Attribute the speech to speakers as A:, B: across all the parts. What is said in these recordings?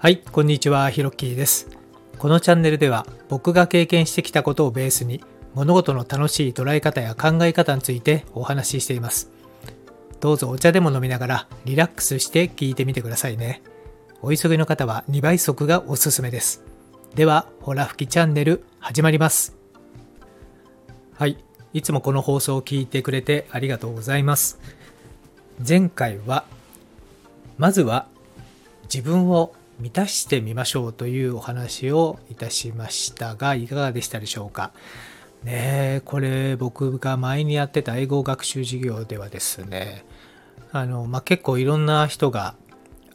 A: はい、こんにちは、ひろっきーです。このチャンネルでは僕が経験してきたことをベースに物事の楽しい捉え方や考え方についてお話ししています。どうぞお茶でも飲みながらリラックスして聞いてみてくださいね。お急ぎの方は2倍速がおすすめです。では、ほら吹きチャンネル始まります。はい、いつもこの放送を聞いてくれてありがとうございます。前回は、まずは自分を満たしてみましょうというお話をいたしましたがいかがでしたでしょうか？ねえこれ僕が前にやってた英語学習授業ではですねあの、まあ、結構いろんな人が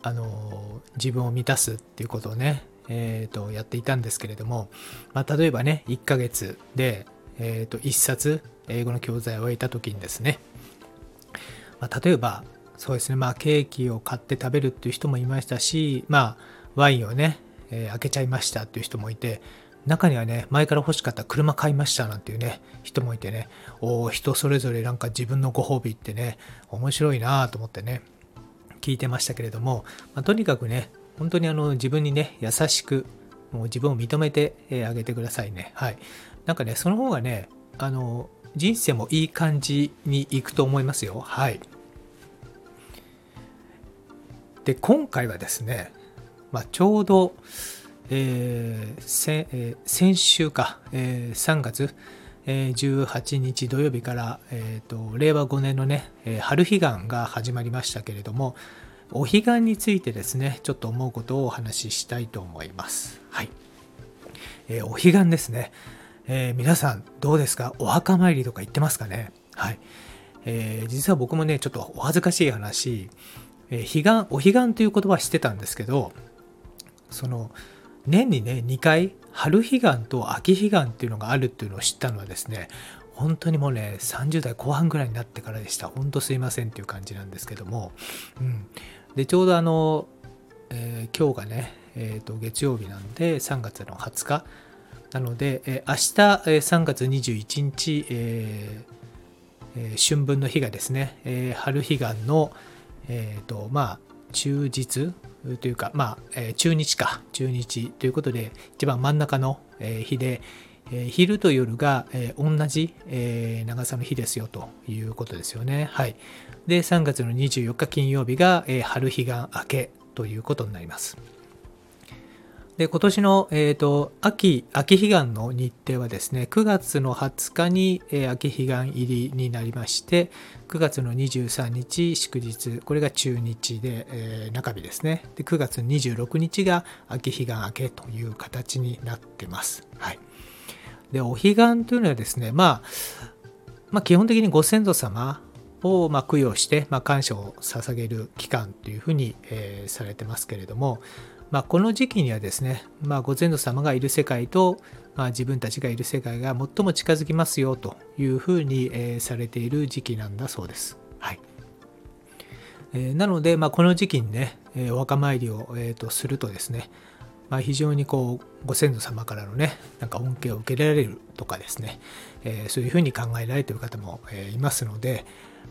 A: あの自分を満たすっていうことをね、えー、とやっていたんですけれども、まあ、例えばね1ヶ月で、えー、と1冊英語の教材を終えた時にですね、まあ、例えばそうですね、まあ、ケーキを買って食べるっていう人もいましたし、まあ、ワインをね、えー開けちゃいましたっていう人もいて、中にはね、前から欲しかった車買いましたなんていうね、人もいてね、おー人それぞれなんか自分のご褒美ってね、面白いなと思ってね、聞いてましたけれども、まあとにかくね、本当にあの自分にね、優しく、もう自分を認めてあげてくださいね。はい。なんかね、その方がね、あの、人生もいい感じにいくと思いますよ。はい。で今回はですね、まあ、ちょうど、えーせえー先週か、えー3月、えー18日土曜日から、えーと令和5年のね、えー春彼岸が始まりましたけれどもお彼岸についてですねちょっと思うことをお話ししたいと思います。はい。えーお彼岸ですね、えー皆さんどうですか？お墓参りとか行ってますかね？はい、えー実は僕もねちょっとお恥ずかしい話えー彼岸お彼岸という言葉は知ってたんですけどその年にね2回春彼岸と秋彼岸っていうのがあるっていうのを知ったのはですね本当にもうね30代後半ぐらいになってからでした。本当すいませんっていう感じなんですけども、うん、でちょうどあの、えー今日がね、えーと月曜日なんで3月の20日。なので、えー明日、えー3月21日、えーえー春分の日がですね、えー春彼岸の、えーとまあ、中日というか、まあえー中日か中日ということで一番真ん中の、えー日で、えー昼と夜が、えー同じ、えー長さの日ですよということですよね。はい、で3月の24日金曜日が、えー春彼岸明けということになります。で今年の、えー、と秋秋彼岸の日程はですね9月の20日に、えー秋彼岸入りになりまして9月の23日祝日。これが中日で、えー中日ですね。で9月26日が秋彼岸明けという形になってます。はい、でお彼岸というのはですね、まあ、まあ基本的にご先祖様をま供養して、まあ、感謝を捧げる期間というふうに、えーされてますけれども、まあ、この時期にはですね、まあ、ご先祖様がいる世界と、まあ、自分たちがいる世界が最も近づきますよというふうに、えーされている時期なんだそうです。はいえーなので、まあ、この時期にね、えーお墓参りを、えーとするとですね、まあ、非常にこうご先祖様からのねなんか恩恵を受けられるとかですね、えーそういうふうに考えられている方も、えーいますので、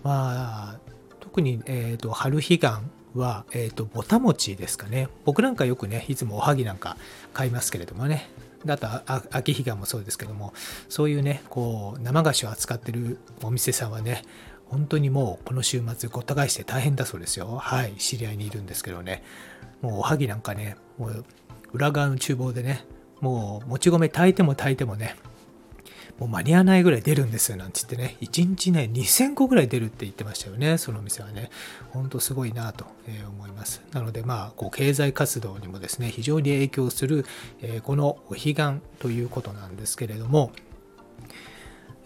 A: まあ、特に、えーと春彼岸は、えーとぼた餅ですかね。僕なんかよくねいつもおはぎなんか買いますけれどもね。あとあ秋彼岸もそうですけどもそういうねこう生菓子を扱ってるお店さんはね本当にもうこの週末ごった返して大変だそうですよ。はい知り合いにいるんですけどね。もうおはぎなんかねもう裏側の厨房でねもうもち米炊いても炊いてもねもう間に合わないぐらい出るんですよなんつってね。1日ね2000個ぐらい出るって言ってましたよねそのお店はね。ほんとすごいなと思います。なのでまあこう経済活動にもですね非常に影響するえこのお彼岸ということなんですけれども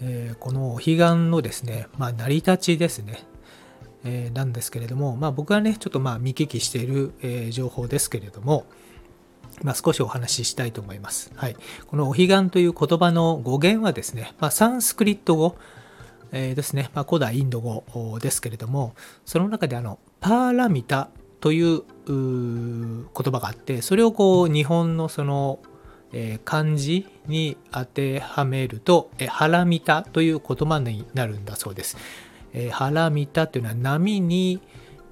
A: えこのお彼岸のですね、まあ、成り立ちですね、えなんですけれども、まあ、僕はねちょっとまあ見聞きしている、え情報ですけれども、まあ、少しお話ししたいと思います。はい、このお彼岸という言葉の語源はですね、まあ、サンスクリット語、えーですね、まあ、古代インド語ですけれどもその中であのパーラミタという言葉があってそれをこう日本のその、え漢字に当てはめると、えハラミタという言葉になるんだそうです。えハラミタというのは波に、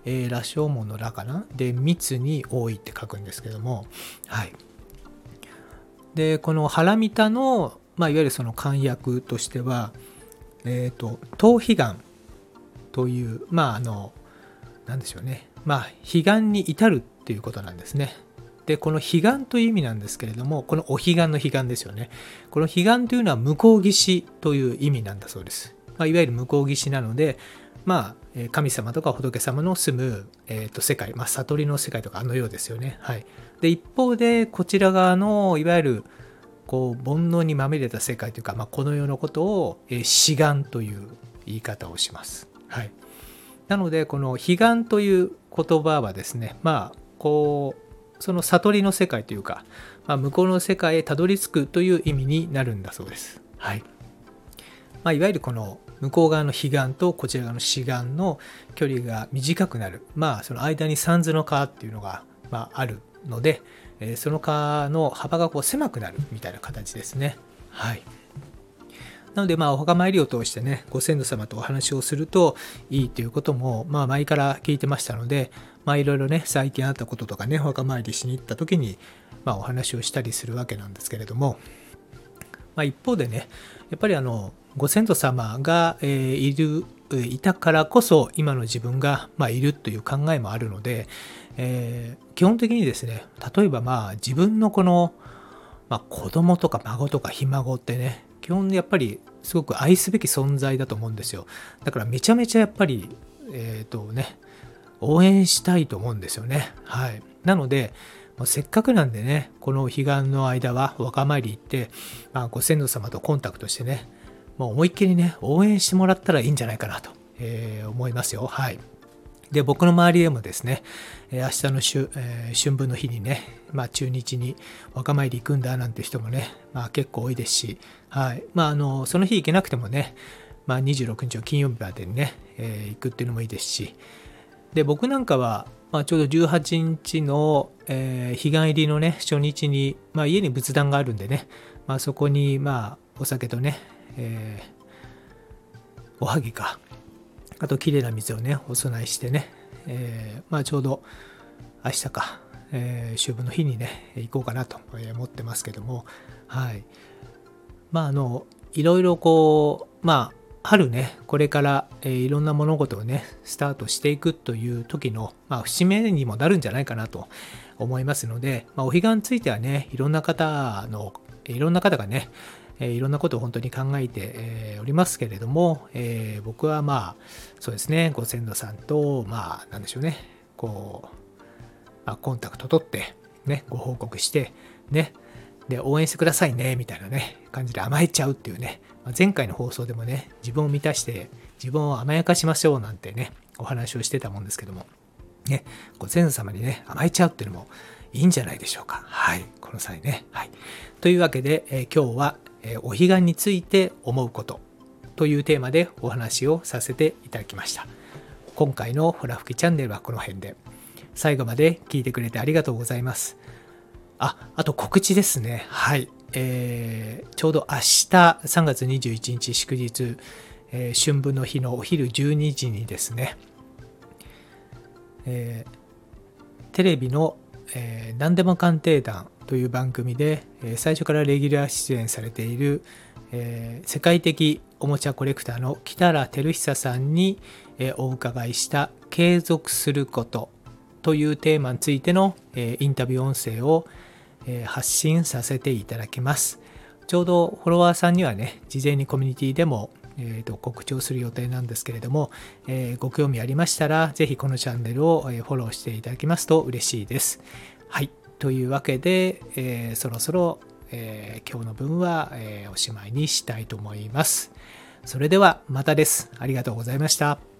A: えー、羅生門の羅かな？で密に多いって書くんですけども。はい。でこのハラミタの、まあ、いわゆるその漢訳としてはえっ、ー、と頭皮がんというまああのなんでしょうね。まあ彼岸に至るっていうことなんですね。でこの彼岸という意味なんですけれどもこのお彼岸の彼岸ですよね。この彼岸というのは向こう岸という意味なんだそうです、まあ、いわゆる向こう岸なのでまあ神様とか仏様の住む、えー、と世界、まあ、悟りの世界とかあのようですよねはいで一方でこちら側のいわゆるこう煩悩にまみれた世界というか、まあ、この世のことを、えー、志願という言い方をします。はい、なのでこの彼岸という言葉はですねまあこうその悟りの世界というか、まあ、向こうの世界へたどり着くという意味になるんだそうです。はいまあ、いわゆるこの向こう側の彼岸とこちら側の志願の距離が短くなるまあその間に三途の川っていうのが、まあ、あるので、えその川の幅がこう狭くなるみたいな形ですね。はい。なので、まあ、お墓参りを通してね、ご先祖様とお話をするといいということも、まあ、前から聞いてましたので、まあ、いろいろね、最近あったこととかね、お墓参りしに行った時に、まあ、お話をしたりするわけなんですけれども、まあ、一方でね、やっぱりあの、ご先祖様が、えー、いる、いたからこそ、今の自分が、まあ、いるという考えもあるので、えー、基本的にですね例えばまあ自分のこの、まあ、子供とか孫とかひ孫ってね基本やっぱりすごく愛すべき存在だと思うんですよ。だからめちゃめちゃやっぱりえっ、ー、とね応援したいと思うんですよね。はい。なのでせっかくなんでねこの彼岸の間はお墓参り行って、まあ、ご先祖様とコンタクトしてねもう思いっきりね応援してもらったらいいんじゃないかなと、えー、思いますよはいで、僕の周りでもですね、え明日の春,、えー、春分の日にね、まあ、中日に若参り行くんだなんて人もね、まあ、結構多いですし、はい。まあ、あの、その日行けなくてもね、まあ、26日の金曜日までにね、えー、行くっていうのもいいですし、で、僕なんかは、まあ、ちょうど18日の、えー、彼岸入りのね、初日に、まあ、家に仏壇があるんでね、まあ、そこに、まあ、お酒とね、えー、おはぎか、あと、きれいな水をね、お供えしてね、えー、まあ、ちょうど明日か、えー、秋分の日にね、行こうかなと思ってますけども、はい。まあ、あの、いろいろこう、まあ、春ね、これから、えー、いろんな物事をね、スタートしていくという時の、まあ、節目にもなるんじゃないかなと思いますので、まあ、お彼岸についてはね、いろんな方の、いろんな方がね、えいろんなことを本当に考えて、えおりますけれども、え僕はまあそうですねご先祖さんとまあなんでしょうねこう、まあ、コンタクト取ってねご報告してねで応援してくださいねみたいなね感じで甘えちゃうっていうね、ま前回の放送でもね自分を満たして自分を甘やかしましょうなんてねお話をしてたもんですけどもねご先祖様にね甘えちゃうっていうのもいいんじゃないでしょうかはいこの際ねはいというわけで、えー、今日はえお彼岸について思うことというテーマでお話をさせていただきました。今回のほら吹きチャンネルはこの辺で。最後まで聞いてくれてありがとうございます。あ、あと告知ですね。はい。えー、ちょうど明日3月21日祝日、えー、春分の日のお昼12時にですね、えー、テレビの、えー、何でも鑑定団という番組で、え最初からレギュラー出演されている、え世界的おもちゃコレクターの北原照久さんに、えお伺いした「継続すること」というテーマについての、えインタビュー音声を、え発信させていただきます。ちょうどフォロワーさんにはね、事前にコミュニティでも、えー、と告知をする予定なんですけれども、えー、ご興味ありましたら、ぜひこのチャンネルを、えフォローしていただきますと嬉しいです。はい。というわけで、えー、そろそろ、えー、今日の分は、え、おしまいにしたいと思います。それではまたです。ありがとうございました。